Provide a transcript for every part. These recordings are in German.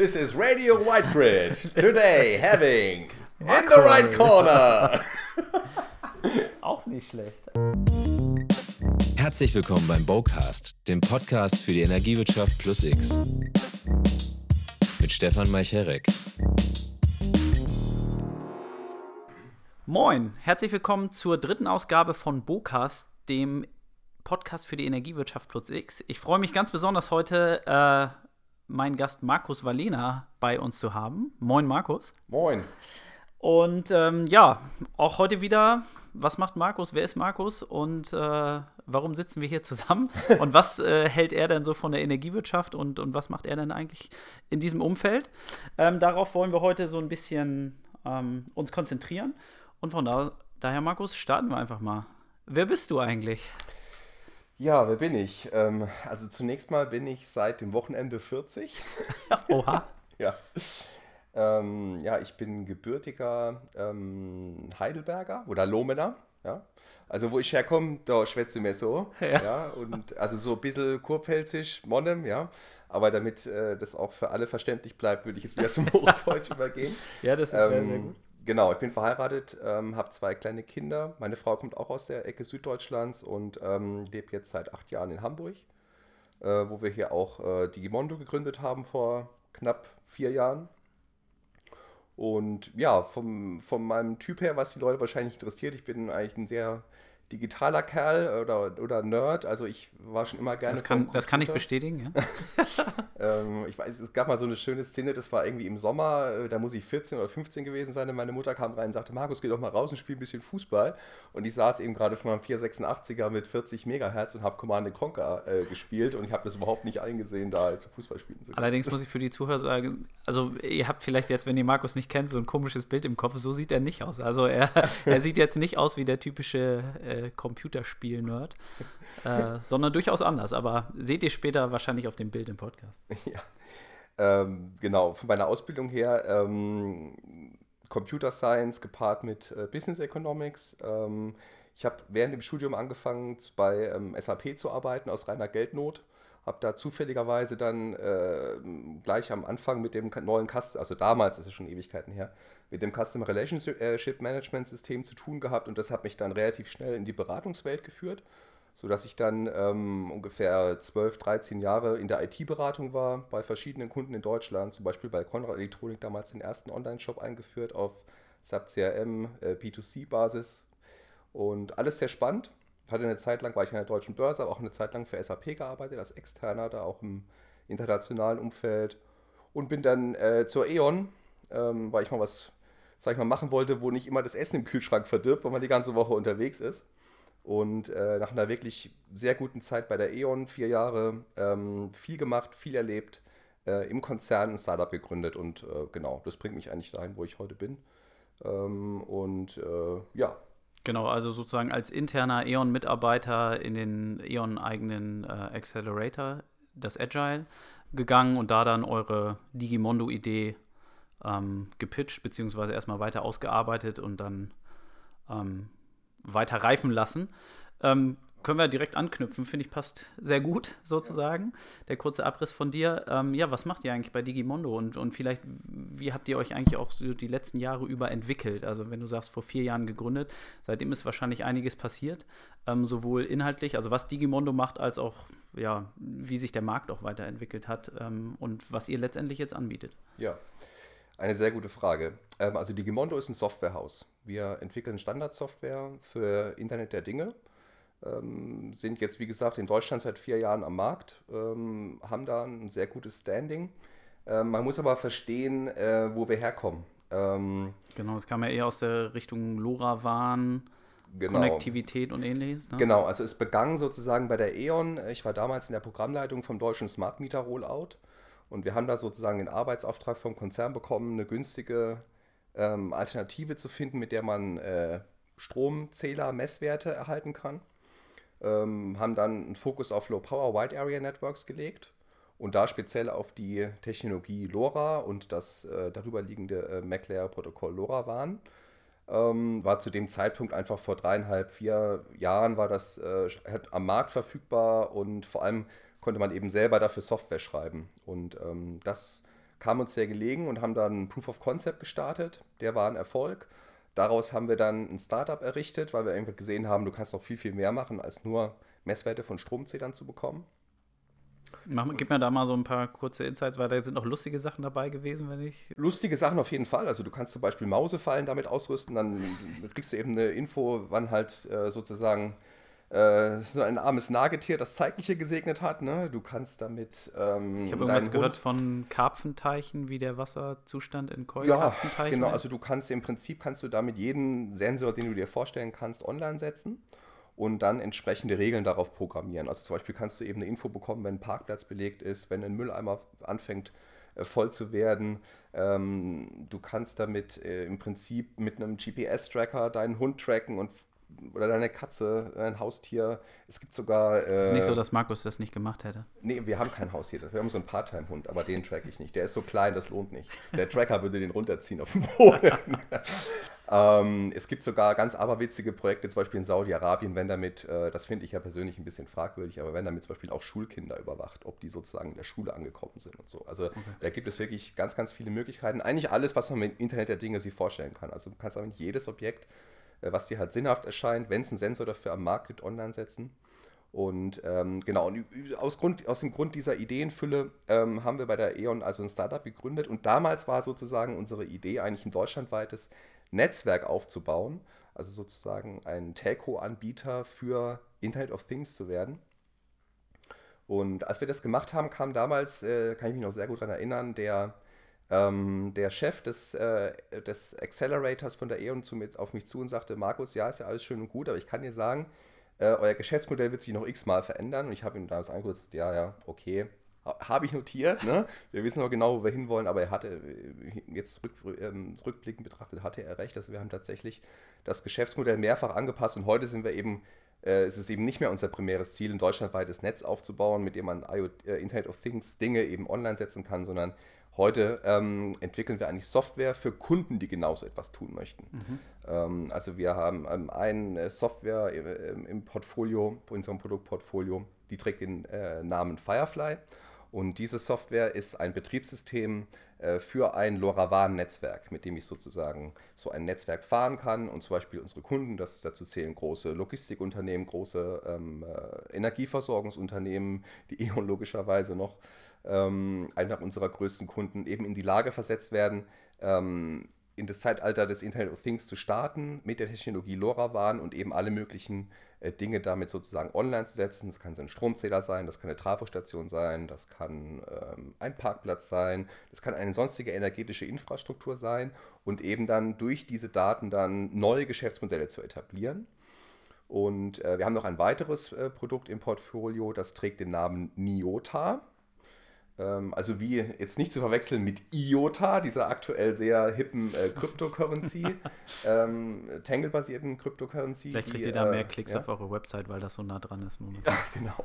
This is Radio White Grid. Today having in the right corner. Auch nicht schlecht. Herzlich willkommen beim Bowcast, dem Podcast für die Energiewirtschaft plus X. Mit Stefan Meicherek. Moin, herzlich willkommen zur dritten Ausgabe von Bocast, dem Podcast für die Energiewirtschaft plus X. Ich freue mich ganz besonders heute, äh, meinen Gast Markus Valena bei uns zu haben. Moin, Markus. Moin. Und ähm, ja, auch heute wieder, was macht Markus, wer ist Markus und äh, warum sitzen wir hier zusammen und was äh, hält er denn so von der Energiewirtschaft und, und was macht er denn eigentlich in diesem Umfeld? Ähm, darauf wollen wir heute so ein bisschen ähm, uns konzentrieren und von da, daher, Markus, starten wir einfach mal. Wer bist du eigentlich? Ja, wer bin ich? Ähm, also zunächst mal bin ich seit dem Wochenende 40. Oha. ja. Ähm, ja, ich bin gebürtiger ähm, Heidelberger oder Lomener. Ja. Also wo ich herkomme, da schwätze mir so. Ja. ja. Und also so ein bisschen kurpfälzisch, Monnem, ja. Aber damit äh, das auch für alle verständlich bleibt, würde ich jetzt wieder zum Hochdeutsch übergehen. Ja, das ist sehr, sehr gut. Genau, ich bin verheiratet, ähm, habe zwei kleine Kinder. Meine Frau kommt auch aus der Ecke Süddeutschlands und ähm, lebt jetzt seit acht Jahren in Hamburg, äh, wo wir hier auch äh, Digimondo gegründet haben vor knapp vier Jahren. Und ja, vom, von meinem Typ her, was die Leute wahrscheinlich interessiert, ich bin eigentlich ein sehr digitaler Kerl oder, oder Nerd. Also ich war schon immer gerne. Das kann, das kann ich bestätigen, ja. ähm, ich weiß, es gab mal so eine schöne Szene, das war irgendwie im Sommer, äh, da muss ich 14 oder 15 gewesen sein. Und meine Mutter kam rein und sagte, Markus, geh doch mal raus und spiel ein bisschen Fußball. Und ich saß eben gerade von meinem 486er mit 40 Megahertz und habe Command Conquer äh, gespielt und ich habe das überhaupt nicht eingesehen, da zu Fußball spielen zu können. Allerdings muss ich für die Zuhörer sagen, also ihr habt vielleicht jetzt, wenn ihr Markus nicht kennt, so ein komisches Bild im Kopf. So sieht er nicht aus. Also er, er sieht jetzt nicht aus wie der typische äh, Computerspiel-Nerd, äh, sondern durchaus anders. Aber seht ihr später wahrscheinlich auf dem Bild im Podcast. Ja, ähm, genau. Von meiner Ausbildung her ähm, Computer Science gepaart mit äh, Business Economics. Ähm, ich habe während dem Studium angefangen, bei ähm, SAP zu arbeiten aus reiner Geldnot habe da zufälligerweise dann äh, gleich am Anfang mit dem neuen Customer, also damals ist es schon Ewigkeiten her, mit dem Customer Relationship Management System zu tun gehabt und das hat mich dann relativ schnell in die Beratungswelt geführt, sodass ich dann ähm, ungefähr 12, 13 Jahre in der IT-Beratung war, bei verschiedenen Kunden in Deutschland, zum Beispiel bei Conrad Elektronik damals den ersten Online-Shop eingeführt auf SAP CRM, äh, B2C-Basis und alles sehr spannend hatte eine Zeit lang, war ich in der deutschen Börse, aber auch eine Zeit lang für SAP gearbeitet, als Externer, da auch im internationalen Umfeld. Und bin dann äh, zur E.ON, ähm, weil ich mal was, sag ich mal, machen wollte, wo nicht immer das Essen im Kühlschrank verdirbt, weil man die ganze Woche unterwegs ist. Und äh, nach einer wirklich sehr guten Zeit bei der E.ON, vier Jahre, ähm, viel gemacht, viel erlebt, äh, im Konzern ein Startup gegründet. Und äh, genau, das bringt mich eigentlich dahin, wo ich heute bin. Ähm, und äh, ja, Genau, also sozusagen als interner E.ON-Mitarbeiter in den E.ON-eigenen äh, Accelerator, das Agile, gegangen und da dann eure Digimondo-Idee ähm, gepitcht, beziehungsweise erstmal weiter ausgearbeitet und dann ähm, weiter reifen lassen. Ähm, können wir direkt anknüpfen, finde ich passt sehr gut sozusagen. Der kurze Abriss von dir. Ähm, ja, was macht ihr eigentlich bei Digimondo und, und vielleicht, wie habt ihr euch eigentlich auch so die letzten Jahre über entwickelt? Also wenn du sagst, vor vier Jahren gegründet, seitdem ist wahrscheinlich einiges passiert, ähm, sowohl inhaltlich, also was Digimondo macht, als auch, ja, wie sich der Markt auch weiterentwickelt hat ähm, und was ihr letztendlich jetzt anbietet. Ja, eine sehr gute Frage. Ähm, also Digimondo ist ein Softwarehaus. Wir entwickeln Standardsoftware für Internet der Dinge ähm, sind jetzt, wie gesagt, in Deutschland seit vier Jahren am Markt, ähm, haben da ein sehr gutes Standing. Man muss aber verstehen, äh, wo wir herkommen. Genau, es kam ja eher aus der Richtung LoRaWAN. Genau. Konnektivität und ähnliches. Ne? Genau, also es begann sozusagen bei der E.ON. Ich war damals in der Programmleitung vom deutschen Smart Meter Rollout und wir haben da sozusagen den Arbeitsauftrag vom Konzern bekommen, eine günstige ähm, Alternative zu finden, mit der man äh, Stromzähler, Messwerte erhalten kann ähm, haben dann einen Fokus auf Low Power Wide Area Networks gelegt und da speziell auf die Technologie LoRa und das äh, darüber liegende äh, MacLayer-Protokoll LoRa waren. Ähm, war zu dem Zeitpunkt einfach vor dreieinhalb, vier Jahren war das äh, am Markt verfügbar und vor allem konnte man eben selber dafür Software schreiben. Und ähm, das kam uns sehr gelegen und haben dann Proof of Concept gestartet. Der war ein Erfolg. Daraus haben wir dann ein Startup errichtet, weil wir einfach gesehen haben, du kannst noch viel, viel mehr machen, als nur Messwerte von Stromzählern zu bekommen. Mach, gib mir da mal so ein paar kurze Insights, weil da sind auch lustige Sachen dabei gewesen, wenn ich. Lustige Sachen auf jeden Fall. Also du kannst zum Beispiel Mausefallen damit ausrüsten, dann kriegst du eben eine Info, wann halt äh, sozusagen äh, so ein armes Nagetier das Zeitliche gesegnet hat. Ne? Du kannst damit. Ähm, ich habe irgendwas gehört von Karpfenteichen, wie der Wasserzustand in Koi Ja, genau. Also du kannst im Prinzip kannst du damit jeden Sensor, den du dir vorstellen kannst, online setzen und dann entsprechende Regeln darauf programmieren. Also zum Beispiel kannst du eben eine Info bekommen, wenn ein Parkplatz belegt ist, wenn ein Mülleimer anfängt äh, voll zu werden. Ähm, du kannst damit äh, im Prinzip mit einem GPS-Tracker deinen Hund tracken und oder deine Katze, ein Haustier. Es gibt sogar. Äh, ist nicht so, dass Markus das nicht gemacht hätte. Nee, wir haben kein Haustier. Wir haben so einen Part-Time-Hund, aber den track ich nicht. Der ist so klein, das lohnt nicht. Der Tracker würde den runterziehen auf den Boden. ähm, es gibt sogar ganz aberwitzige Projekte, zum Beispiel in Saudi-Arabien, wenn damit, äh, das finde ich ja persönlich ein bisschen fragwürdig, aber wenn damit zum Beispiel auch Schulkinder überwacht, ob die sozusagen in der Schule angekommen sind und so. Also okay. da gibt es wirklich ganz, ganz viele Möglichkeiten. Eigentlich alles, was man mit Internet der Dinge sich vorstellen kann. Also du kannst aber nicht jedes Objekt äh, was dir halt sinnhaft erscheint, wenn es einen Sensor dafür am Markt gibt, online setzen. Und ähm, genau, und aus, Grund, aus dem Grund dieser Ideenfülle ähm, haben wir bei der E.ON also ein Startup gegründet. Und damals war sozusagen unsere Idee, eigentlich ein deutschlandweites Netzwerk aufzubauen, also sozusagen ein Telco-Anbieter für Internet of Things zu werden. Und als wir das gemacht haben, kam damals, äh, kann ich mich noch sehr gut daran erinnern, der ähm, der Chef des, äh, des Accelerators von der E.ON auf mich zu und sagte, Markus, ja, ist ja alles schön und gut, aber ich kann dir sagen, äh, euer Geschäftsmodell wird sich noch x-mal verändern. Und ich habe ihm damals angeguckt, ja, ja, okay, habe ich notiert. Ne? Wir wissen noch genau, wo wir hinwollen, aber er hatte, äh, jetzt rück, ähm, rückblickend betrachtet, hatte er recht. Also wir haben tatsächlich das Geschäftsmodell mehrfach angepasst und heute sind wir eben, äh, es ist eben nicht mehr unser primäres Ziel, ein deutschlandweites Netz aufzubauen, mit dem man IoT, äh, Internet of Things Dinge eben online setzen kann, sondern Heute ähm, entwickeln wir eigentlich Software für Kunden, die genauso etwas tun möchten. Mhm. Ähm, also wir haben ähm, eine Software im, im, Portfolio, in unserem Produktportfolio, die trägt den äh, Namen Firefly. Und diese Software ist ein Betriebssystem äh, für ein LoRaWAN-Netzwerk, mit dem ich sozusagen so ein Netzwerk fahren kann. Und zum Beispiel unsere Kunden, das dazu zählen große Logistikunternehmen, große ähm, äh, Energieversorgungsunternehmen, die E.ON logischerweise noch, ähm, einer unserer größten Kunden, eben in die Lage versetzt werden, ähm, in das Zeitalter des Internet of Things zu starten, mit der Technologie LoRaWAN und eben alle möglichen äh, Dinge damit sozusagen online zu setzen. Das kann so ein Stromzähler sein, das kann eine Trafostation sein, das kann ähm, ein Parkplatz sein, das kann eine sonstige energetische Infrastruktur sein und eben dann durch diese Daten dann neue Geschäftsmodelle zu etablieren. Und äh, wir haben noch ein weiteres äh, Produkt im Portfolio, das trägt den Namen Niota. Ähm, also wie jetzt nicht zu verwechseln mit IOTA, dieser aktuell sehr hippen äh, Cryptocurrency, ähm, Tangle-basierten Cryptocurrency. Vielleicht kriegt die, ihr da mehr äh, Klicks ja? auf eure Website, weil das so nah dran ist. Ja, genau.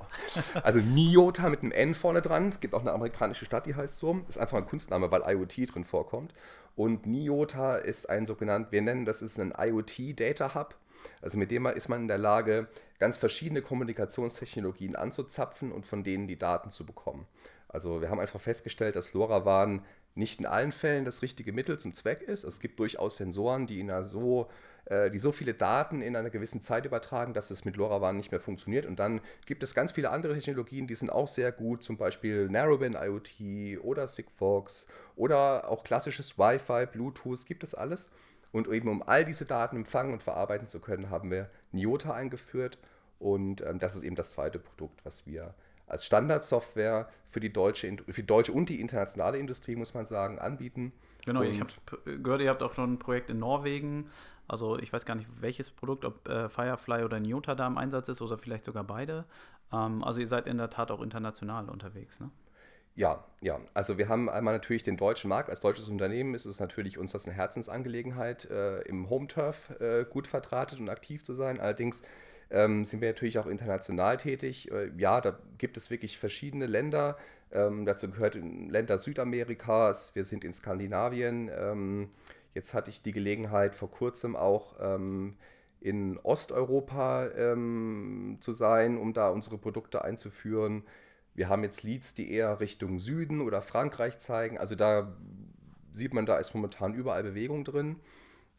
Also NIOTA mit einem N vorne dran. Es gibt auch eine amerikanische Stadt, die heißt so. Ist einfach ein Kunstname, weil IoT drin vorkommt. Und NIOTA ist ein sogenannter, wir nennen das ist ein IoT Data Hub. Also mit dem ist man in der Lage, ganz verschiedene Kommunikationstechnologien anzuzapfen und von denen die Daten zu bekommen. Also wir haben einfach festgestellt, dass LoRaWAN nicht in allen Fällen das richtige Mittel zum Zweck ist. Es gibt durchaus Sensoren, die, in einer so, äh, die so viele Daten in einer gewissen Zeit übertragen, dass es mit LoRaWAN nicht mehr funktioniert. Und dann gibt es ganz viele andere Technologien, die sind auch sehr gut, zum Beispiel Narrowband IoT oder Sigfox oder auch klassisches Wi-Fi, Bluetooth, gibt es alles. Und eben um all diese Daten empfangen und verarbeiten zu können, haben wir Niota eingeführt. Und ähm, das ist eben das zweite Produkt, was wir als Standardsoftware für die deutsche, für die deutsche und die internationale Industrie, muss man sagen, anbieten. Genau, und ich habe gehört, ihr habt auch schon ein Projekt in Norwegen. Also ich weiß gar nicht, welches Produkt, ob äh, Firefly oder Nyota da im Einsatz ist oder vielleicht sogar beide. Ähm, also ihr seid in der Tat auch international unterwegs, ne? Ja, ja. Also wir haben einmal natürlich den deutschen Markt. Als deutsches Unternehmen ist es natürlich uns das eine Herzensangelegenheit, äh, im Home Turf äh, gut vertratet und aktiv zu sein. Allerdings ähm, sind wir natürlich auch international tätig. Äh, ja, da gibt es wirklich verschiedene Länder. Ähm, dazu gehört Länder Südamerikas, wir sind in Skandinavien. Ähm, jetzt hatte ich die Gelegenheit, vor kurzem auch ähm, in Osteuropa ähm, zu sein, um da unsere Produkte einzuführen. Wir haben jetzt Leads, die eher Richtung Süden oder Frankreich zeigen. Also da sieht man, da ist momentan überall Bewegung drin.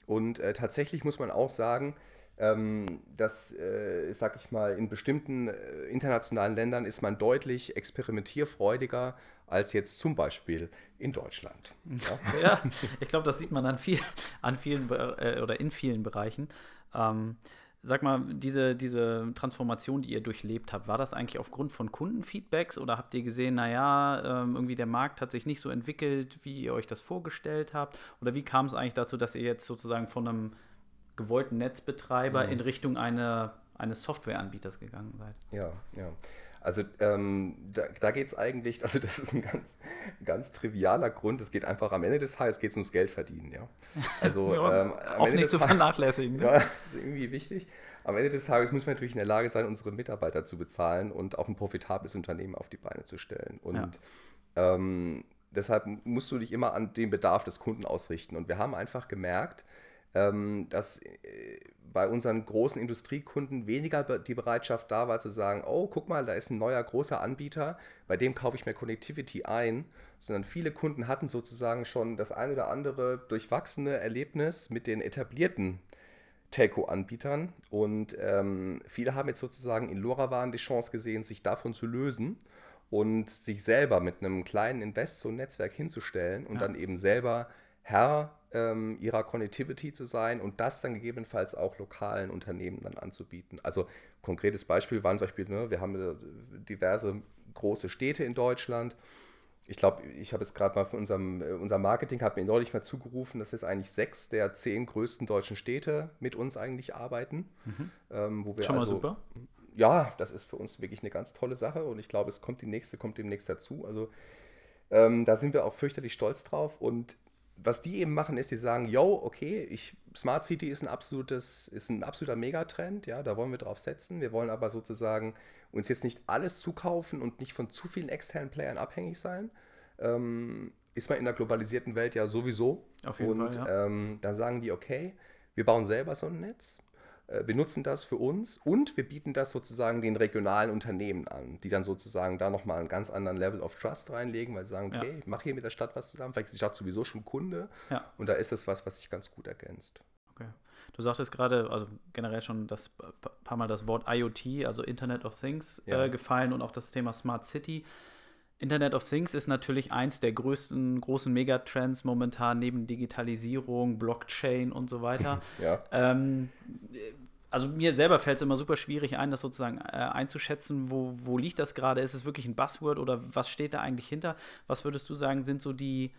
Und äh, tatsächlich muss man auch sagen, ähm, dass, äh, sag ich mal, in bestimmten äh, internationalen Ländern ist man deutlich experimentierfreudiger als jetzt zum Beispiel in Deutschland. Ja, ja ich glaube, das sieht man an, viel, an vielen äh, oder in vielen Bereichen. Ähm, sag mal, diese, diese Transformation, die ihr durchlebt habt, war das eigentlich aufgrund von Kundenfeedbacks oder habt ihr gesehen, naja, ähm, irgendwie der Markt hat sich nicht so entwickelt, wie ihr euch das vorgestellt habt? Oder wie kam es eigentlich dazu, dass ihr jetzt sozusagen von einem gewollten Netzbetreiber mhm. in Richtung eine, eines Softwareanbieters gegangen seid? Ja, ja. Also ähm, da, da geht es eigentlich, also das ist ein ganz, ganz trivialer Grund. Es geht einfach am Ende des Tages geht's ums Geld verdienen, ja. Also ja, ähm, auch nicht zu vernachlässigen. Ne? Ja, ist irgendwie wichtig. Am Ende des Tages müssen wir natürlich in der Lage sein, unsere Mitarbeiter zu bezahlen und auch ein profitables Unternehmen auf die Beine zu stellen. Und ja. ähm, deshalb musst du dich immer an den Bedarf des Kunden ausrichten. Und wir haben einfach gemerkt, ähm, dass äh, bei unseren großen Industriekunden weniger die Bereitschaft da war zu sagen, oh, guck mal, da ist ein neuer großer Anbieter, bei dem kaufe ich mir Connectivity ein, sondern viele Kunden hatten sozusagen schon das ein oder andere durchwachsene Erlebnis mit den etablierten Telco-Anbietern und ähm, viele haben jetzt sozusagen in LoRaWAN die Chance gesehen, sich davon zu lösen und sich selber mit einem kleinen Invest so ein Netzwerk hinzustellen und ja. dann eben selber Herr ähm, ihrer Connectivity zu sein und das dann gegebenenfalls auch lokalen Unternehmen dann anzubieten. Also konkretes Beispiel waren zum Beispiel, ne, wir haben äh, diverse große Städte in Deutschland. Ich glaube, ich habe es gerade mal von unserem, äh, unser Marketing hat mir neulich mal zugerufen, dass jetzt eigentlich sechs der zehn größten deutschen Städte mit uns eigentlich arbeiten. Mhm. Ähm, wo wir Schon also, mal super. Ja, das ist für uns wirklich eine ganz tolle Sache und ich glaube, es kommt die nächste, kommt demnächst dazu. Also ähm, da sind wir auch fürchterlich stolz drauf und was die eben machen, ist, die sagen, yo, okay, ich, Smart City ist ein absolutes, ist ein absoluter Megatrend, ja, da wollen wir drauf setzen. Wir wollen aber sozusagen uns jetzt nicht alles zukaufen und nicht von zu vielen externen Playern abhängig sein. Ähm, ist man in der globalisierten Welt ja sowieso. Auf jeden und, Fall, ja. ähm, dann sagen die, okay, wir bauen selber so ein Netz wir nutzen das für uns und wir bieten das sozusagen den regionalen Unternehmen an, die dann sozusagen da nochmal einen ganz anderen Level of Trust reinlegen, weil sie sagen, okay, ja. ich mache hier mit der Stadt was zusammen, vielleicht ist die Stadt sowieso schon Kunde ja. und da ist es was, was sich ganz gut ergänzt. Okay. Du sagtest gerade, also generell schon das paar Mal das Wort IoT, also Internet of Things, ja. äh, gefallen und auch das Thema Smart City. Internet of Things ist natürlich eins der größten großen Megatrends momentan neben Digitalisierung, Blockchain und so weiter. ja. Ähm, also mir selber fällt es immer super schwierig ein, das sozusagen äh, einzuschätzen, wo, wo liegt das gerade? Ist es wirklich ein Buzzword oder was steht da eigentlich hinter? Was würdest du sagen, sind so die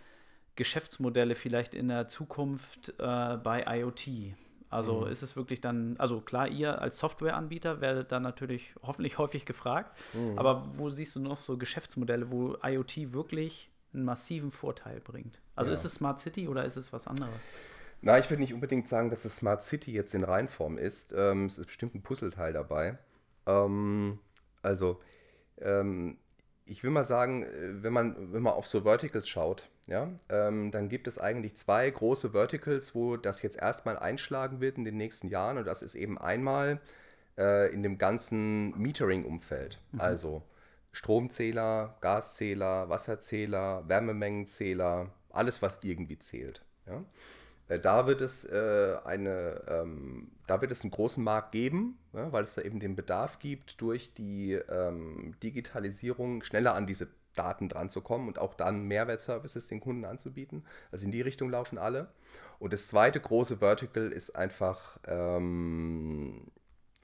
Geschäftsmodelle vielleicht in der Zukunft äh, bei IoT? Also mhm. ist es wirklich dann, also klar, ihr als Softwareanbieter werdet dann natürlich hoffentlich häufig gefragt, mhm. aber wo siehst du noch so Geschäftsmodelle, wo IoT wirklich einen massiven Vorteil bringt? Also ja. ist es Smart City oder ist es was anderes? Na, ich würde nicht unbedingt sagen, dass es Smart City jetzt in Reinform ist. Ähm, es ist bestimmt ein Puzzleteil dabei. Ähm, also, ähm, ich will mal sagen, äh, wenn man, wenn man auf so Verticals schaut, ja, ähm, dann gibt es eigentlich zwei große Verticals, wo das jetzt erstmal einschlagen wird in den nächsten Jahren. Und das ist eben einmal äh, in dem ganzen Metering-Umfeld. Mhm. Also Stromzähler, Gaszähler, Wasserzähler, Wärmemengenzähler, alles, was irgendwie zählt. Ja. Äh, da wird es äh, eine, ähm, da wird es einen großen Markt geben, ja, weil es da eben den Bedarf gibt, durch die ähm, Digitalisierung schneller an diese Daten dran zu kommen und auch dann Mehrwertservices den Kunden anzubieten. Also in die Richtung laufen alle. Und das zweite große Vertical ist einfach ähm,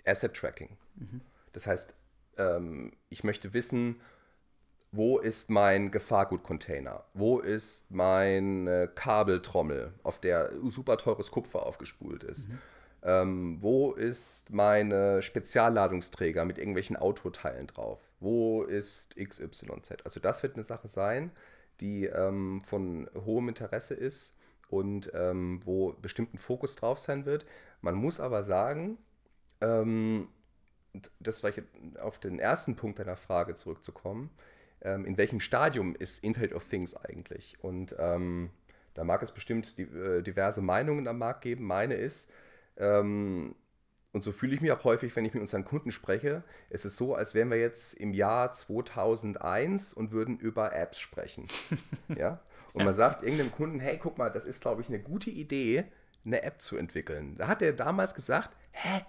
Asset Tracking. Mhm. Das heißt, ähm, ich möchte wissen, wo ist mein Gefahrgutcontainer? Wo ist meine Kabeltrommel, auf der super teures Kupfer aufgespult ist? Mhm. Ähm, wo ist meine Spezialladungsträger mit irgendwelchen Autoteilen drauf? Wo ist XYZ? Also das wird eine Sache sein, die ähm, von hohem Interesse ist und ähm, wo bestimmt ein Fokus drauf sein wird. Man muss aber sagen, ähm, das war auf den ersten Punkt deiner Frage zurückzukommen, ähm, in welchem Stadium ist Internet of Things eigentlich? Und ähm, da mag es bestimmt die, äh, diverse Meinungen am Markt geben. Meine ist, ähm, und so fühle ich mich auch häufig, wenn ich mit unseren Kunden spreche. Es ist so, als wären wir jetzt im Jahr 2001 und würden über Apps sprechen. ja? Und man sagt irgendeinem Kunden, hey, guck mal, das ist, glaube ich, eine gute Idee, eine App zu entwickeln. Da hat er damals gesagt, hä,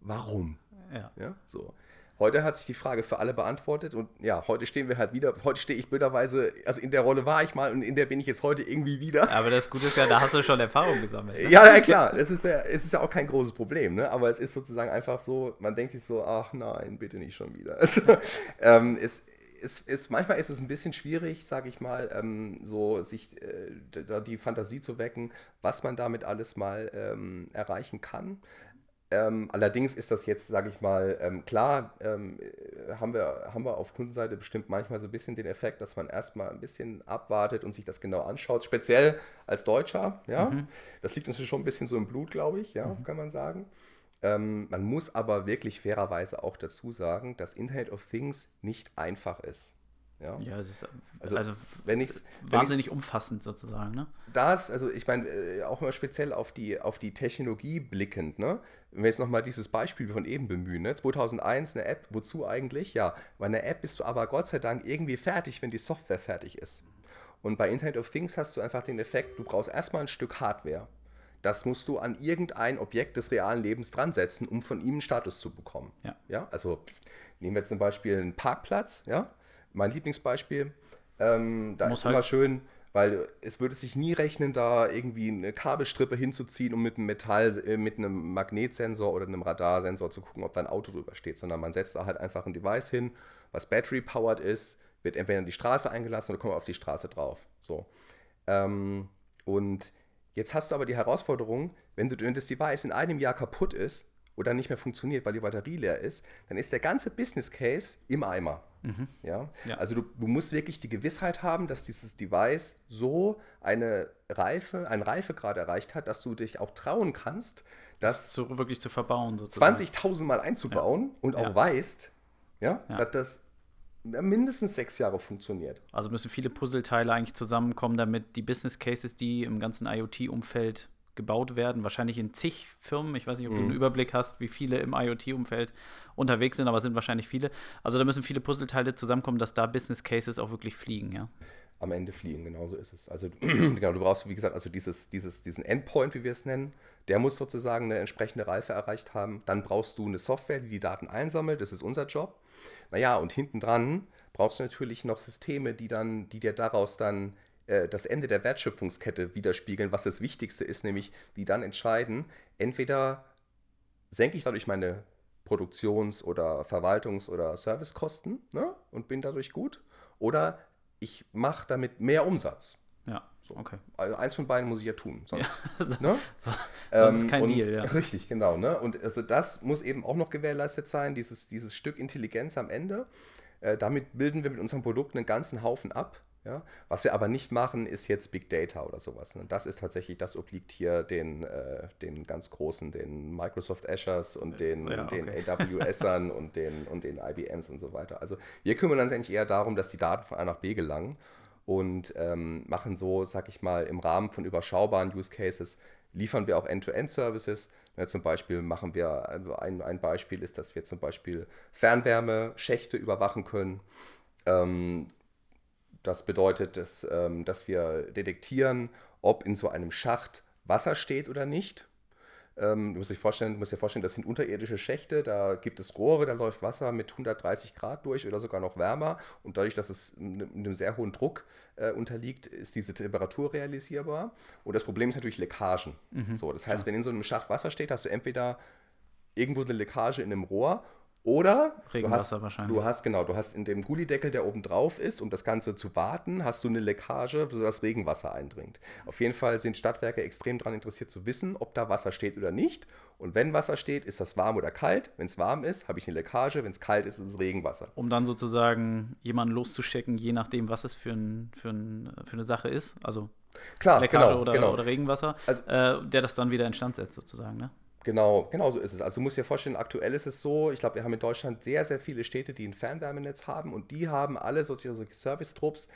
warum? Ja. Ja, so. Heute hat sich die Frage für alle beantwortet und ja, heute stehen wir halt wieder. Heute stehe ich blöderweise, also in der Rolle war ich mal und in der bin ich jetzt heute irgendwie wieder. Aber das Gute ist ja, da hast du schon Erfahrung gesammelt. Ne? Ja, ja, klar, das ist ja, es ist ja auch kein großes Problem, ne? aber es ist sozusagen einfach so, man denkt sich so, ach nein, bitte nicht schon wieder. Also, ähm, es, es, es, manchmal ist es ein bisschen schwierig, sage ich mal, ähm, so sich äh, da die Fantasie zu wecken, was man damit alles mal ähm, erreichen kann. Ähm, allerdings ist das jetzt, sage ich mal, ähm, klar, ähm, haben, wir, haben wir auf Kundenseite bestimmt manchmal so ein bisschen den Effekt, dass man erstmal ein bisschen abwartet und sich das genau anschaut, speziell als Deutscher, ja. Mhm. Das liegt uns schon ein bisschen so im Blut, glaube ich, ja, mhm. kann man sagen. Ähm, man muss aber wirklich fairerweise auch dazu sagen, dass Internet of Things nicht einfach ist. Ja, ja es ist also, also wenn ich's, wahnsinnig wenn umfassend sozusagen. Ne? Das, also ich meine, äh, auch mal speziell auf die, auf die Technologie blickend, ne? wenn wir jetzt nochmal dieses Beispiel von eben bemühen, ne? 2001 eine App, wozu eigentlich? Ja, bei einer App bist du aber Gott sei Dank irgendwie fertig, wenn die Software fertig ist. Und bei Internet of Things hast du einfach den Effekt, du brauchst erstmal ein Stück Hardware. Das musst du an irgendein Objekt des realen Lebens dran setzen, um von ihm einen Status zu bekommen. Ja. ja also nehmen wir zum Beispiel einen Parkplatz, ja, mein Lieblingsbeispiel. Ähm, da Muss ist halt immer schön, weil es würde sich nie rechnen, da irgendwie eine Kabelstrippe hinzuziehen, um mit einem Metall, äh, mit einem Magnetsensor oder einem Radarsensor zu gucken, ob da ein Auto drüber steht, sondern man setzt da halt einfach ein Device hin, was battery-powered ist, wird entweder in die Straße eingelassen oder kommt auf die Straße drauf. So. Ähm, und jetzt hast du aber die Herausforderung, wenn, du, wenn das Device in einem Jahr kaputt ist oder nicht mehr funktioniert, weil die Batterie leer ist, dann ist der ganze Business Case im Eimer. Mhm. Ja? ja? Also du, du, musst wirklich die Gewissheit haben, dass dieses Device so eine Reife, einen Reifegrad erreicht hat, dass du dich auch trauen kannst, das, das zu, wirklich zu verbauen. 20.000 Mal einzubauen ja. und auch ja. weißt, ja, dass das mindestens sechs Jahre funktioniert. Also müssen viele Puzzleteile eigentlich zusammenkommen, damit die Business Cases, die im ganzen IoT-Umfeld gebaut werden, wahrscheinlich in zig Firmen. Ich weiß nicht, ob mhm. du einen Überblick hast, wie viele im IoT-Umfeld unterwegs sind, aber es sind wahrscheinlich viele. Also da müssen viele Puzzleteile zusammenkommen, dass da Business Cases auch wirklich fliegen, ja. Am Ende fliegen, genau so ist es. Also genau, du brauchst, wie gesagt, also dieses, dieses, diesen Endpoint, wie wir es nennen, der muss sozusagen eine entsprechende Reife erreicht haben. Dann brauchst du eine Software, die die Daten einsammelt, das ist unser Job. Naja, und hinten dran brauchst du natürlich noch Systeme, die dann, die dir daraus dann äh, das Ende der Wertschöpfungskette widerspiegeln, was das Wichtigste ist, nämlich die dann entscheiden, entweder senke ich dadurch meine Produktions- oder Verwaltungs- oder Servicekosten ne, und bin dadurch gut, oder ich mache damit mehr Umsatz. Ja, so. okay. Also eins von beiden muss ich ja tun, sonst, ja. ne? so, das ist kein ähm, und, Deal, ja. Richtig, genau. Ne? Und also das muss eben auch noch gewährleistet sein, dieses, dieses Stück Intelligenz am Ende. Äh, damit bilden wir mit unserem Produkt einen ganzen Haufen ab. Ja? Was wir aber nicht machen, ist jetzt Big Data oder sowas. Ne? Das ist tatsächlich, das obliegt hier den, äh, den ganz großen, den Microsoft Azures und den, ja, okay. den AWSern und den, und den IBMs und so weiter. Also wir kümmern uns eigentlich eher darum, dass die Daten von A nach B gelangen und ähm, machen so, sag ich mal, im Rahmen von überschaubaren Use Cases liefern wir auch End-to-End-Services. Ja, zum Beispiel machen wir, also ein, ein Beispiel ist, dass wir zum Beispiel Fernwärmeschächte überwachen können. Ähm, das bedeutet, dass, ähm, dass wir detektieren, ob in so einem Schacht Wasser steht oder nicht. Ähm, du musst dir vorstellen, du musst dir vorstellen, das sind unterirdische Schächte, da gibt es Rohre, da läuft Wasser mit 130 Grad durch oder sogar noch wärmer. Und dadurch, dass es einem sehr hohen Druck äh, unterliegt, ist diese Temperatur realisierbar. Und das Problem ist natürlich Leckagen. Mhm. So, das heißt, ja. wenn in so einem Schacht Wasser steht, hast du entweder irgendwo eine Leckage in einem Rohr oder Regenwasser du hast, wahrscheinlich. Du hast, genau, du hast in dem Gullideckel, der oben drauf ist, um das Ganze zu warten, hast du eine Leckage, sodass Regenwasser eindringt. Auf jeden Fall sind Stadtwerke extrem daran interessiert zu wissen, ob da Wasser steht oder nicht. Und wenn Wasser steht, ist das warm oder kalt. Wenn es warm ist, habe ich eine Leckage. Wenn es kalt ist, ist es Regenwasser. Um dann sozusagen jemanden loszustecken, je nachdem, was es für, ein, für, ein, für eine Sache ist. Also Klar, Leckage genau, oder, genau. oder Regenwasser, also, äh, der das dann wieder instand setzt, sozusagen. Ne? Genau, genau so ist es. Also du musst dir vorstellen, aktuell ist es so, ich glaube, wir haben in Deutschland sehr, sehr viele Städte, die ein Fernwärmenetz haben und die haben alle solche, solche Service-Trupps,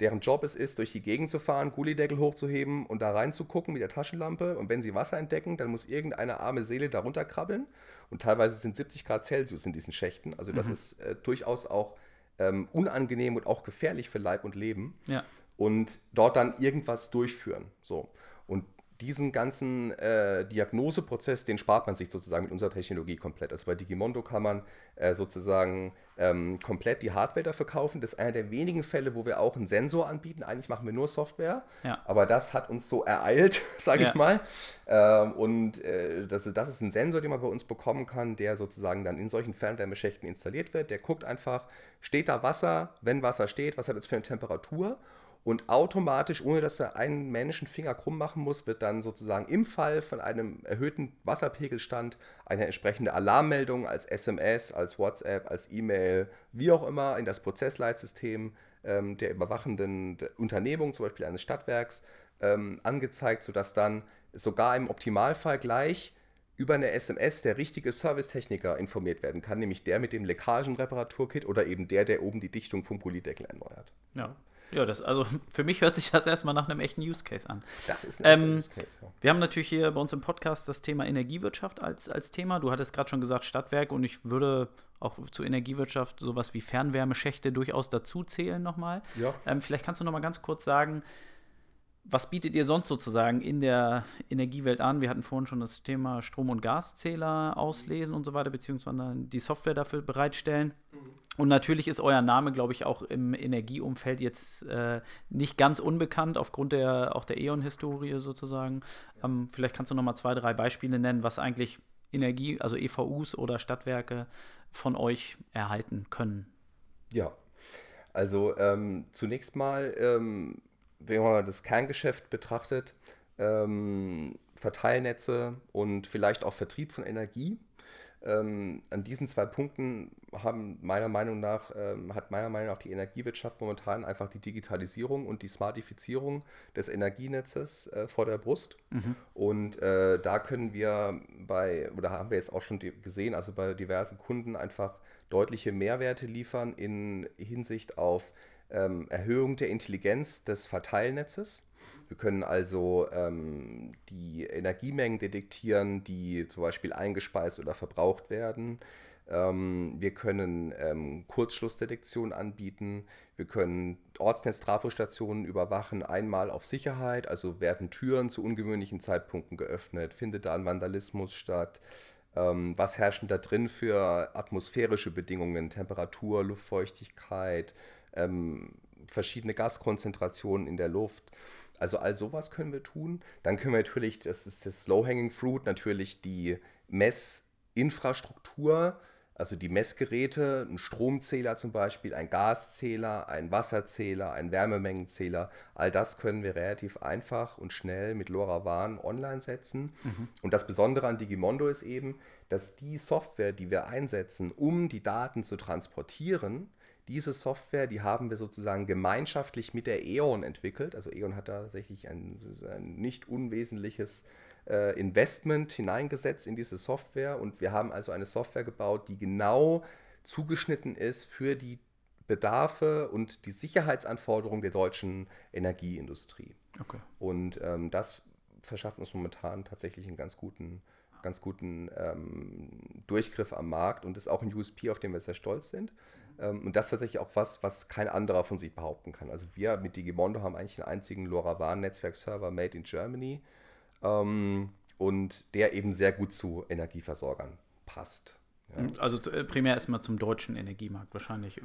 deren Job es ist, durch die Gegend zu fahren, Gullideckel hochzuheben und da reinzugucken mit der Taschenlampe. Und wenn sie Wasser entdecken, dann muss irgendeine arme Seele darunter krabbeln. Und teilweise sind 70 Grad Celsius in diesen Schächten. Also das mhm. ist äh, durchaus auch ähm, unangenehm und auch gefährlich für Leib und Leben. Ja. Und dort dann irgendwas durchführen. So. Und diesen ganzen äh, Diagnoseprozess, den spart man sich sozusagen mit unserer Technologie komplett. Also bei Digimondo kann man äh, sozusagen ähm, komplett die Hardware dafür kaufen. Das ist einer der wenigen Fälle, wo wir auch einen Sensor anbieten. Eigentlich machen wir nur Software, ja. aber das hat uns so ereilt, sage ja. ich mal. Ähm, und äh, das, das ist ein Sensor, den man bei uns bekommen kann, der sozusagen dann in solchen Fernwärmeschächten installiert wird. Der guckt einfach, steht da Wasser? Wenn Wasser steht, was hat das für eine Temperatur? Und automatisch, ohne dass er einen Menschen Finger krumm machen muss, wird dann sozusagen im Fall von einem erhöhten Wasserpegelstand eine entsprechende Alarmmeldung als SMS, als WhatsApp, als E-Mail, wie auch immer, in das Prozessleitsystem ähm, der überwachenden Unternehmung, zum Beispiel eines Stadtwerks, ähm, angezeigt, sodass dann sogar im Optimalfall gleich über eine SMS der richtige Servicetechniker informiert werden kann, nämlich der mit dem Leckagenreparaturkit oder eben der, der oben die Dichtung vom Polydeckel erneuert. Ja. Ja, das, also für mich hört sich das erstmal nach einem echten Use Case an. Das ist ein ähm, Use Case, ja. Wir haben natürlich hier bei uns im Podcast das Thema Energiewirtschaft als, als Thema. Du hattest gerade schon gesagt Stadtwerk und ich würde auch zur Energiewirtschaft sowas wie Fernwärmeschächte durchaus dazu zählen nochmal. Ja. Ähm, vielleicht kannst du nochmal ganz kurz sagen, was bietet ihr sonst sozusagen in der Energiewelt an? Wir hatten vorhin schon das Thema Strom- und Gaszähler auslesen und so weiter, beziehungsweise die Software dafür bereitstellen. Und natürlich ist euer Name, glaube ich, auch im Energieumfeld jetzt äh, nicht ganz unbekannt, aufgrund der auch der E.ON-Historie sozusagen. Ähm, vielleicht kannst du noch mal zwei, drei Beispiele nennen, was eigentlich Energie, also EVUs oder Stadtwerke von euch erhalten können. Ja, also ähm, zunächst mal ähm, wenn man das Kerngeschäft betrachtet, ähm, Verteilnetze und vielleicht auch Vertrieb von Energie. Ähm, an diesen zwei Punkten haben meiner Meinung nach, ähm, hat meiner Meinung nach die Energiewirtschaft momentan einfach die Digitalisierung und die Smartifizierung des Energienetzes äh, vor der Brust. Mhm. Und äh, da können wir bei, oder haben wir jetzt auch schon gesehen, also bei diversen Kunden einfach deutliche Mehrwerte liefern in Hinsicht auf ähm, Erhöhung der Intelligenz des Verteilnetzes. Wir können also ähm, die Energiemengen detektieren, die zum Beispiel eingespeist oder verbraucht werden. Ähm, wir können ähm, Kurzschlussdetektion anbieten. Wir können Ortsnetz-Trafostationen überwachen, einmal auf Sicherheit, also werden Türen zu ungewöhnlichen Zeitpunkten geöffnet, findet da ein Vandalismus statt. Ähm, was herrschen da drin für atmosphärische Bedingungen, Temperatur, Luftfeuchtigkeit, ähm, verschiedene Gaskonzentrationen in der Luft. Also all sowas können wir tun. Dann können wir natürlich, das ist das Low-Hanging Fruit, natürlich die Messinfrastruktur, also die Messgeräte, ein Stromzähler zum Beispiel, ein Gaszähler, ein Wasserzähler, ein Wärmemengenzähler. All das können wir relativ einfach und schnell mit LoRaWAN online setzen. Mhm. Und das Besondere an Digimondo ist eben, dass die Software, die wir einsetzen, um die Daten zu transportieren, diese Software, die haben wir sozusagen gemeinschaftlich mit der E.ON entwickelt. Also E.ON hat da tatsächlich ein, ein nicht unwesentliches äh, Investment hineingesetzt in diese Software und wir haben also eine Software gebaut, die genau zugeschnitten ist für die Bedarfe und die Sicherheitsanforderungen der deutschen Energieindustrie. Okay. Und ähm, das verschafft uns momentan tatsächlich einen ganz guten, ganz guten ähm, Durchgriff am Markt und ist auch ein USP, auf den wir sehr stolz sind. Ähm, und das ist tatsächlich auch was, was kein anderer von sich behaupten kann. Also wir mit Digimondo haben eigentlich einen einzigen LoRaWAN-Netzwerkserver made in Germany ähm, und der eben sehr gut zu Energieversorgern passt. Ja. Also äh, primär erstmal zum deutschen Energiemarkt wahrscheinlich.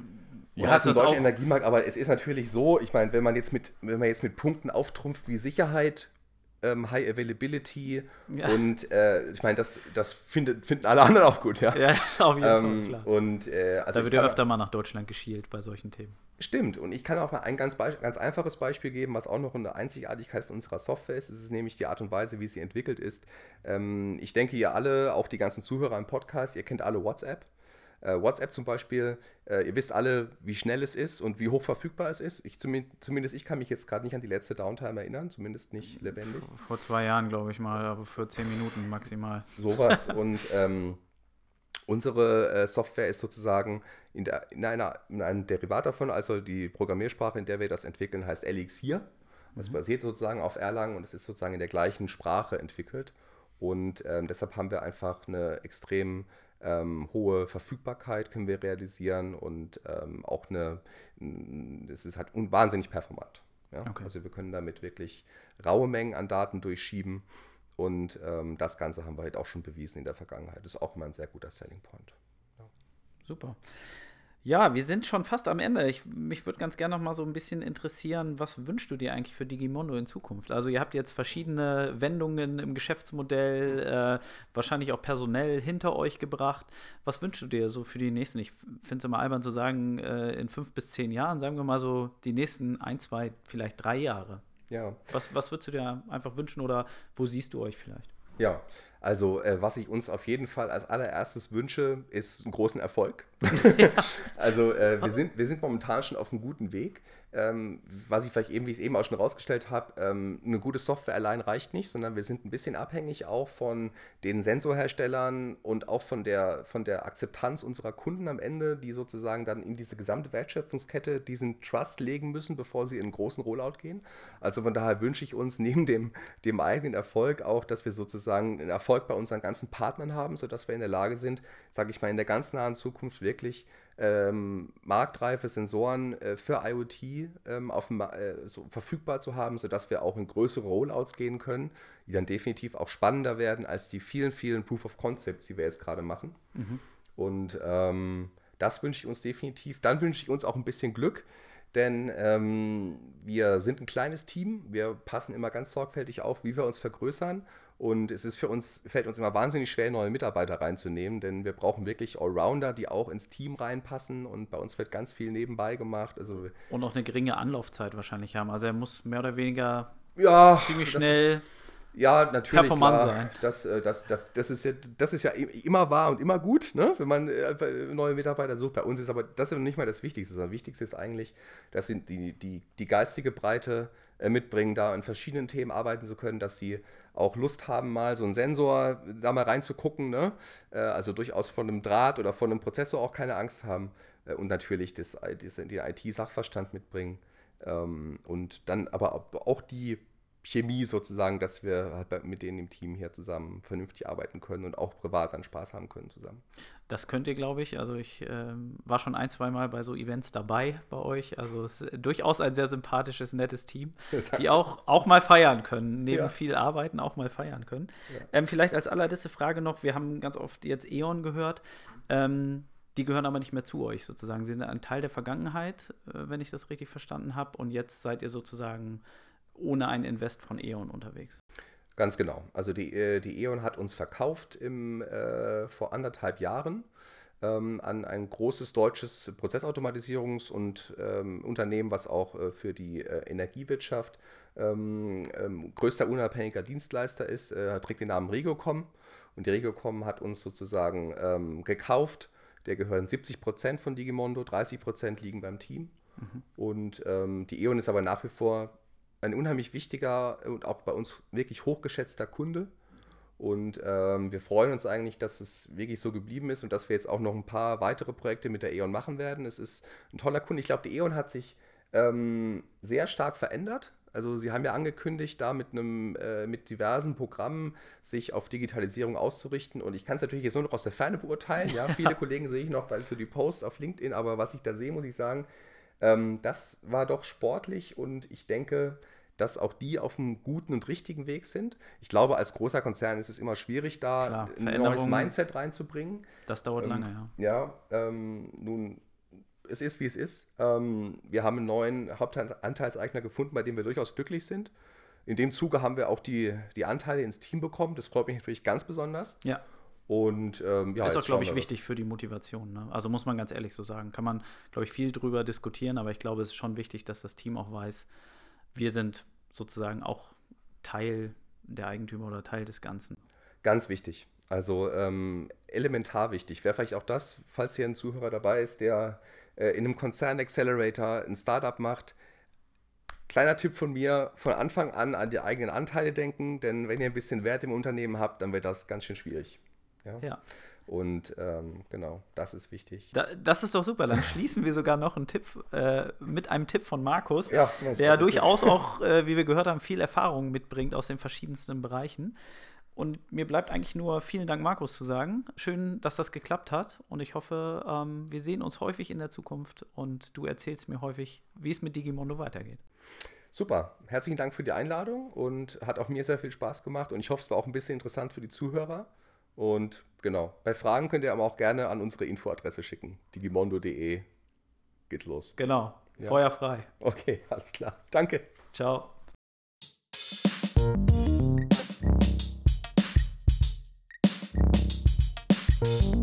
Oder ja, zum deutschen Energiemarkt, aber es ist natürlich so, ich meine, wenn man jetzt mit, wenn man jetzt mit Punkten auftrumpft wie Sicherheit, ähm, High Availability ja. und äh, ich meine, das, das findet, finden alle anderen auch gut, ja. Ja, auf jeden ähm, Fall, klar. Und, äh, also da wird ja öfter mal nach Deutschland geschielt bei solchen Themen. Stimmt, und ich kann auch mal ein ganz, ganz einfaches Beispiel geben, was auch noch eine Einzigartigkeit von unserer Software ist. Es ist nämlich die Art und Weise, wie sie entwickelt ist. Ähm, ich denke, ihr alle, auch die ganzen Zuhörer im Podcast, ihr kennt alle WhatsApp. Äh, WhatsApp zum Beispiel, äh, ihr wisst alle, wie schnell es ist und wie hoch verfügbar es ist. Ich, zumindest ich kann mich jetzt gerade nicht an die letzte Downtime erinnern, zumindest nicht lebendig. Vor zwei Jahren, glaube ich mal, aber für zehn Minuten maximal. Sowas. und, ähm, Unsere äh, Software ist sozusagen in, der, in, einer, in einem Derivat davon, also die Programmiersprache, in der wir das entwickeln, heißt Elixir. Das mhm. basiert sozusagen auf Erlang und es ist sozusagen in der gleichen Sprache entwickelt. Und ähm, deshalb haben wir einfach eine extrem ähm, hohe Verfügbarkeit können wir realisieren und ähm, auch eine, es ist halt wahnsinnig performant. Ja? Okay. Also wir können damit wirklich raue Mengen an Daten durchschieben und ähm, das Ganze haben wir halt auch schon bewiesen in der Vergangenheit. Das ist auch immer ein sehr guter Selling Point. Ja. Super. Ja, wir sind schon fast am Ende. Ich, mich würde ganz gerne noch mal so ein bisschen interessieren, was wünschst du dir eigentlich für Digimondo in Zukunft? Also ihr habt jetzt verschiedene Wendungen im Geschäftsmodell, äh, wahrscheinlich auch personell hinter euch gebracht. Was wünschst du dir so für die nächsten? Ich finde es immer albern zu sagen, äh, in fünf bis zehn Jahren, sagen wir mal so die nächsten ein, zwei, vielleicht drei Jahre. Ja. Was, was würdest du dir einfach wünschen oder wo siehst du euch vielleicht? Ja, also äh, was ich uns auf jeden Fall als allererstes wünsche, ist einen großen Erfolg. Also äh, wir, sind, wir sind momentan schon auf einem guten Weg ähm, was ich vielleicht eben, wie ich es eben auch schon rausgestellt habe, ähm, eine gute Software allein reicht nicht, sondern wir sind ein bisschen abhängig auch von den Sensorherstellern und auch von der, von der Akzeptanz unserer Kunden am Ende, die sozusagen dann in diese gesamte Wertschöpfungskette diesen Trust legen müssen, bevor sie in einen großen Rollout gehen. Also von daher wünsche ich uns neben dem, dem eigenen Erfolg auch, dass wir sozusagen einen Erfolg bei unseren ganzen Partnern haben, sodass wir in der Lage sind, sage ich mal, in der ganz nahen Zukunft wirklich ähm, marktreife Sensoren äh, für IoT ähm, auf, äh, so verfügbar zu haben, sodass wir auch in größere Rollouts gehen können, die dann definitiv auch spannender werden als die vielen, vielen Proof of Concepts, die wir jetzt gerade machen. Mhm. Und ähm, das wünsche ich uns definitiv. Dann wünsche ich uns auch ein bisschen Glück, denn ähm, wir sind ein kleines Team. Wir passen immer ganz sorgfältig auf, wie wir uns vergrößern. Und es ist für uns, fällt uns immer wahnsinnig schwer, neue Mitarbeiter reinzunehmen, denn wir brauchen wirklich Allrounder, die auch ins Team reinpassen. Und bei uns wird ganz viel nebenbei gemacht. Also, und auch eine geringe Anlaufzeit wahrscheinlich haben. Also er muss mehr oder weniger ja, ziemlich schnell. Ja, natürlich. Performant klar. sein. Das, äh, das, das, das, ist ja, das ist ja immer wahr und immer gut, ne? wenn man äh, neue Mitarbeiter sucht. Bei uns ist aber das ist nicht mal das Wichtigste. Das Wichtigste ist eigentlich, dass sie die, die, die geistige Breite äh, mitbringen, da an verschiedenen Themen arbeiten zu können, dass sie auch Lust haben, mal so einen Sensor da mal reinzugucken, ne? Äh, also durchaus von einem Draht oder von einem Prozessor auch keine Angst haben äh, und natürlich das, das, den IT-Sachverstand mitbringen ähm, und dann aber auch die Chemie sozusagen, dass wir halt mit denen im Team hier zusammen vernünftig arbeiten können und auch privat dann Spaß haben können zusammen. Das könnt ihr, glaube ich. Also ich äh, war schon ein, zwei Mal bei so Events dabei bei euch. Also es ist durchaus ein sehr sympathisches, nettes Team, ja, die auch, auch mal feiern können, neben ja. viel Arbeiten auch mal feiern können. Ja. Ähm, vielleicht als allerletzte Frage noch, wir haben ganz oft jetzt E.ON gehört. Ähm, die gehören aber nicht mehr zu euch sozusagen. Sie sind ein Teil der Vergangenheit, äh, wenn ich das richtig verstanden habe. Und jetzt seid ihr sozusagen ohne ein Invest von E.ON unterwegs. Ganz genau. Also die, äh, die E.ON hat uns verkauft im, äh, vor anderthalb Jahren ähm, an ein großes deutsches Prozessautomatisierungs- und ähm, Unternehmen, was auch äh, für die äh, Energiewirtschaft ähm, ähm größter unabhängiger Dienstleister ist, äh, trägt den Namen Regocom. Und die Regocom hat uns sozusagen ähm, gekauft. Der gehören 70 Prozent von Digimondo, 30 Prozent liegen beim Team. Mhm. Und ähm, die E.ON ist aber nach wie vor ein unheimlich wichtiger und auch bei uns wirklich hochgeschätzter Kunde. Und ähm, wir freuen uns eigentlich, dass es wirklich so geblieben ist und dass wir jetzt auch noch ein paar weitere Projekte mit der E.ON machen werden. Es ist ein toller Kunde. Ich glaube, die E.ON hat sich ähm, sehr stark verändert. Also sie haben ja angekündigt, da mit einem, äh, mit diversen Programmen sich auf Digitalisierung auszurichten. Und ich kann es natürlich jetzt nur noch aus der Ferne beurteilen. Ja, viele Kollegen sehe ich noch, weil es so die Posts auf LinkedIn, aber was ich da sehe, muss ich sagen, ähm, das war doch sportlich und ich denke, dass auch die auf einem guten und richtigen Weg sind. Ich glaube, als großer Konzern ist es immer schwierig, da Klar, ein neues Mindset reinzubringen. Das dauert ähm, lange, ja. Ja, ähm, nun, es ist, wie es ist. Ähm, wir haben einen neuen Hauptanteilseigner gefunden, bei dem wir durchaus glücklich sind. In dem Zuge haben wir auch die, die Anteile ins Team bekommen. Das freut mich natürlich ganz besonders. Ja. Und ähm, ja, ist auch, glaube ich, wichtig für die Motivation. Ne? Also muss man ganz ehrlich so sagen. Kann man, glaube ich, viel drüber diskutieren, aber ich glaube, es ist schon wichtig, dass das Team auch weiß, wir sind sozusagen auch Teil der Eigentümer oder Teil des Ganzen. Ganz wichtig. Also ähm, elementar wichtig. Wäre vielleicht auch das, falls hier ein Zuhörer dabei ist, der äh, in einem Konzern Accelerator ein Startup macht. Kleiner Tipp von mir, von Anfang an an die eigenen Anteile denken, denn wenn ihr ein bisschen Wert im Unternehmen habt, dann wird das ganz schön schwierig. Ja. ja. Und ähm, genau, das ist wichtig. Da, das ist doch super. Dann schließen wir sogar noch einen Tipp äh, mit einem Tipp von Markus, Ja, der durchaus auch, äh, wie wir gehört haben, viel Erfahrung mitbringt aus den verschiedensten Bereichen. Und mir bleibt eigentlich nur vielen Dank, Markus, zu sagen. Schön, dass das geklappt hat. Und ich hoffe, ähm, wir sehen uns häufig in der Zukunft und du erzählst mir häufig, wie es mit Digimondo weitergeht. Super. Herzlichen Dank für die Einladung und hat auch mir sehr viel Spaß gemacht. Und ich hoffe, es war auch ein bisschen interessant für die Zuhörer. Und genau, bei Fragen könnt ihr aber auch gerne an unsere Infoadresse schicken. digimondo.de geht's los. Genau. Ja. Feuer frei. Okay, alles klar. Danke. Ciao. Thank